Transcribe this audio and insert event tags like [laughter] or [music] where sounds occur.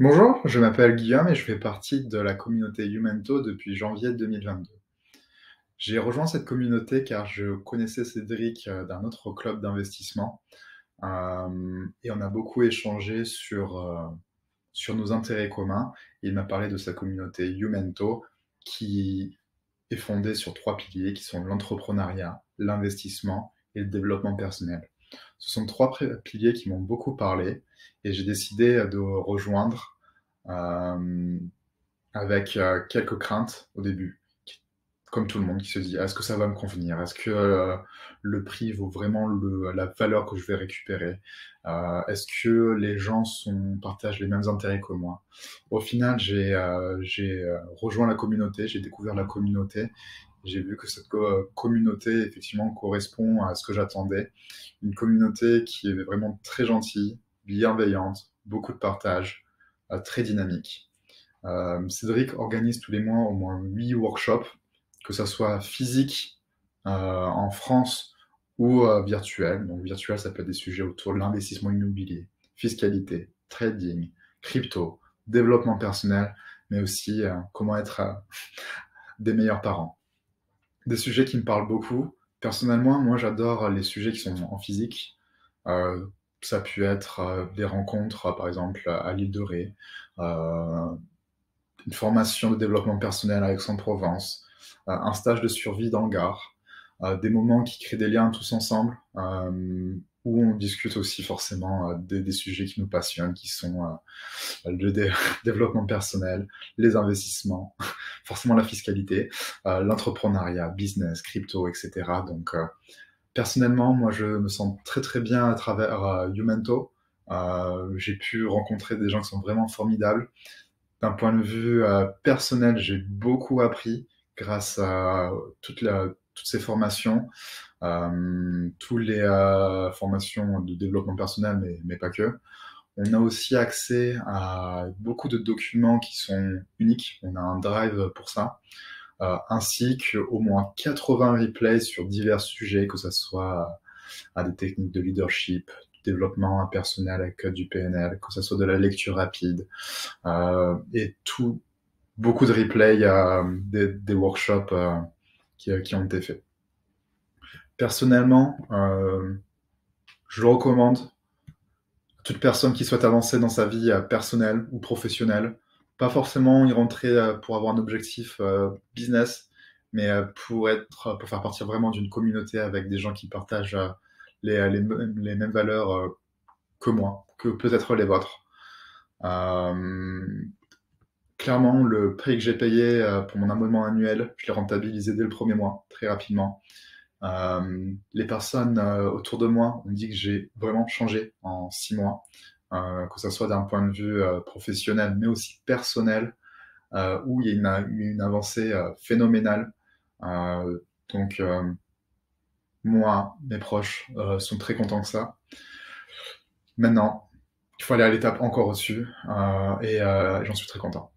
Bonjour, je m'appelle Guillaume et je fais partie de la communauté Youmento depuis janvier 2022. J'ai rejoint cette communauté car je connaissais Cédric euh, d'un autre club d'investissement euh, et on a beaucoup échangé sur, euh, sur nos intérêts communs. Il m'a parlé de sa communauté Youmento qui est fondée sur trois piliers qui sont l'entrepreneuriat, l'investissement et le développement personnel. Ce sont trois piliers qui m'ont beaucoup parlé et j'ai décidé de rejoindre euh, avec euh, quelques craintes au début, comme tout le monde qui se dit est-ce que ça va me convenir? Est-ce que euh, le prix vaut vraiment la valeur que je vais récupérer? Est-ce que les gens partagent les mêmes intérêts que moi? Au final, j'ai rejoint la communauté, j'ai découvert la communauté j'ai vu que cette communauté, effectivement, correspond à ce que j'attendais. Une communauté qui est vraiment très gentille, bienveillante, beaucoup de partage, euh, très dynamique. Euh, Cédric organise tous les mois au moins 8 workshops, que ce soit physique euh, en France ou virtuel. Donc virtuel, ça peut être des sujets autour de l'investissement immobilier, fiscalité, trading, crypto, développement personnel, mais aussi comment être [laughs] des meilleurs parents des sujets qui me parlent beaucoup. Personnellement, moi, j'adore les sujets qui sont en physique. Euh, ça a pu être euh, des rencontres, par exemple, à l'île de Ré, euh, une formation de développement personnel à Aix-en-Provence, un stage de survie dans le Gard, des moments qui créent des liens tous ensemble, où on discute aussi forcément des, sujets qui nous passionnent, qui sont le [laughs] développement personnel, les investissements, forcément la fiscalité, euh, l'entrepreneuriat, business, crypto, etc. Donc, euh, personnellement, moi, je me sens très très bien à travers euh, Youmento. j'ai pu rencontrer des gens qui sont vraiment formidables. D'un point de vue personnel, j'ai beaucoup appris grâce à toutes ces formations, euh, toutes les formations de développement personnel, mais pas que. On a aussi accès à beaucoup de documents qui sont uniques. On a un drive pour ça. Euh, ainsi qu'au moins 80 replays sur divers sujets, que ce soit à des techniques de leadership, du développement personnel avec du PNL, que ce soit de la lecture rapide, euh, et tout, beaucoup de replays, euh, des, des, workshops euh, qui, qui, ont été faits. Personnellement, euh, je le recommande toute personne qui souhaite avancer dans sa vie euh, personnelle ou professionnelle. Pas forcément y rentrer euh, pour avoir un objectif euh, business, mais pour être, pour faire partie vraiment d'une communauté avec des gens qui partagent les, les, mêmes valeurs que moi, que peut-être les vôtres. clairement, le prix que j'ai payé pour mon abonnement annuel, je l'ai rentabilisé dès le premier mois, très rapidement. Euh, les personnes euh, autour de moi ont dit que j'ai vraiment changé en six mois, euh, que ce soit d'un point de vue professionnel, mais aussi personnel, où il y a une, une avancée phénoménale. donc, moi, mes proches sont très contents que ça. Maintenant, il faut aller à l'étape encore au-dessus, et j'en suis très content.